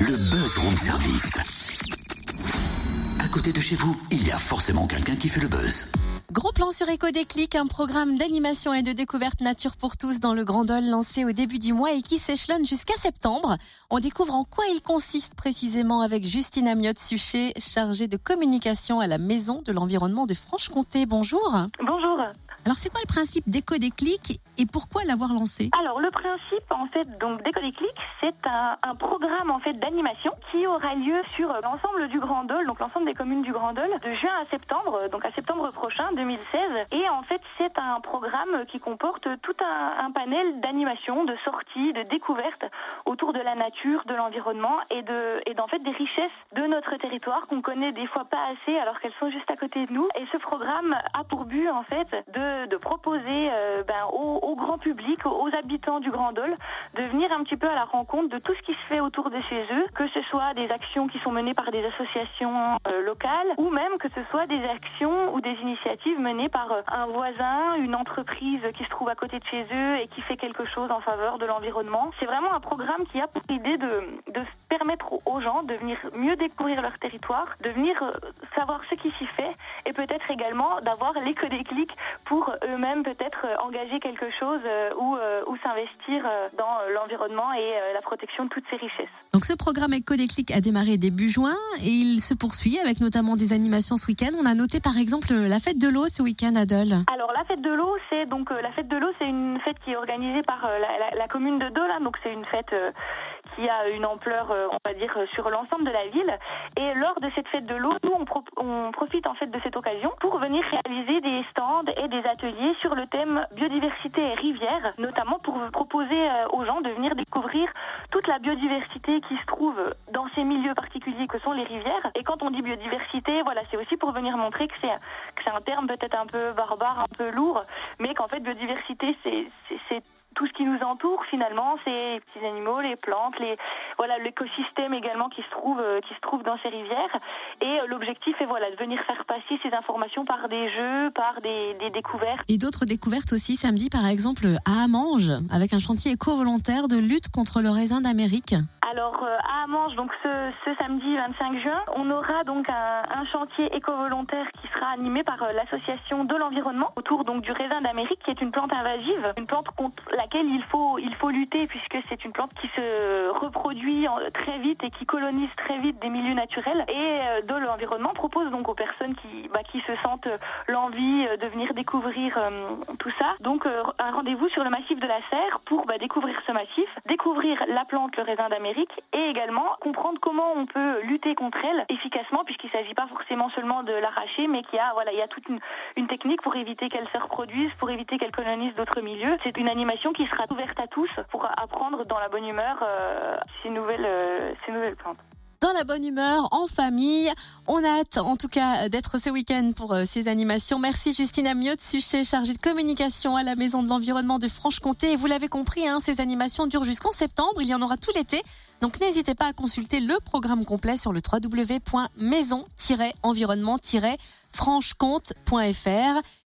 Le buzz room service. À côté de chez vous, il y a forcément quelqu'un qui fait le buzz. Gros plan sur Éco Déclic, un programme d'animation et de découverte nature pour tous dans le Grand Dol lancé au début du mois et qui s'échelonne jusqu'à septembre. On découvre en quoi il consiste précisément avec Justine Amiotte-Suchet, chargée de communication à la Maison de l'Environnement de Franche-Comté. Bonjour. Bonjour. Alors c'est quoi le principe d'Éco Déclic et pourquoi l'avoir lancé? Alors le principe en fait donc d'Éco-Déclic, c'est un, programme en fait d'animation qui aura lieu sur l'ensemble du Grand Dol, donc l'ensemble des communes du Grand Dol, de juin à septembre, donc à septembre prochain 2016. Et en fait c'est un programme qui comporte tout un, panel d'animation, de sorties, de découvertes autour de la nature, de l'environnement et de et fait des richesses de notre territoire qu'on connaît des fois pas assez alors qu'elles sont juste à côté de nous. Et ce programme a pour but en fait de, de proposer euh, ben, au grand public, aux habitants du Grand Dol, de venir un petit peu à la rencontre de tout ce qui se fait autour de chez eux, que ce soit des actions qui sont menées par des associations euh, locales, ou même que ce soit des actions ou des initiatives menées par euh, un voisin, une entreprise qui se trouve à côté de chez eux et qui fait quelque chose en faveur de l'environnement. C'est vraiment un programme qui a pour idée de, permettre aux gens de venir mieux découvrir leur territoire, de venir savoir ce qui s'y fait peut-être également d'avoir l'éco-déclic pour eux-mêmes peut-être euh, engager quelque chose euh, ou, euh, ou s'investir dans l'environnement et la protection de toutes ces richesses. Donc ce programme Éco Déclic a démarré début juin et il se poursuit avec notamment des animations ce week-end. On a noté par exemple la fête de l'eau ce week-end à Dole. Alors la fête de l'eau, c'est donc la fête de l'eau, c'est une fête qui est organisée par la, la- la commune de Dole, donc c'est une fête qui a une ampleur, euh, on va dire, euh, sur l'ensemble de la ville. Et lors de cette fête de l'eau, nous on, pro- on profite en fait de cette occasion pour venir réaliser des stands et des ateliers sur le thème biodiversité et rivière, notamment pour proposer euh, aux gens de venir découvrir toute la biodiversité qui se trouve dans ces milieux particuliers que sont les rivières. Et quand on dit biodiversité, voilà, c'est aussi pour venir montrer que c'est un terme peut-être un peu barbare, un peu lourd, mais qu'en fait biodiversité c'est tout ce qui nous entoure finalement, c'est les petits animaux, les plantes, les voilà l'écosystème également qui se trouve euh, qui se trouve dans ces rivières. Et euh, l'objectif est voilà de venir faire passer ces informations par des jeux, par des, des découvertes. Et d'autres découvertes aussi samedi par exemple à Amange avec un chantier éco-volontaire de lutte contre le raisin d'Amérique. Alors euh, à Amange, donc ce, samedi 25 juin, on aura donc un, chantier éco-volontaire qui sera animé par euh, l'association de l'environnement autour donc du raisin d'Amérique, qui est une plante invasive, une plante contre laquelle il faut il faut lutter puisque c'est une plante qui se reproduit très vite et qui colonise très vite des milieux naturels. Et euh, de l'environnement propose donc aux personnes qui bah, qui se sentent l'envie de venir découvrir tout ça, donc un rendez-vous sur le massif de la Serre pour bah, découvrir ce massif, découvrir la plante le raisin d'Amérique et également comprendre comment on peut lutter contre elle efficacement puisqu'il ne s'agit pas forcément seulement de l'arracher mais qu'il y a voilà il y a toute une, une technique pour éviter qu'elle se reproduise, pour éviter qu'elle colonise d'autres milieux. C'est une animation qui sera ouverte à tous pour apprendre dans la bonne humeur euh, ces nouvelles euh, ces nouvelles plantes. Dans la bonne humeur, en famille. On a hâte, en tout cas, d'être ce week-end pour euh, ces animations. Merci Justine Amiotte, Suchet, chargée de communication à la Maison de l'Environnement de Franche-Comté. Et vous l'avez compris, hein, ces animations durent jusqu'en septembre. Il y en aura tout l'été. Donc n'hésitez pas à consulter le programme complet sur le www.maison-environnement-franchecomte.fr.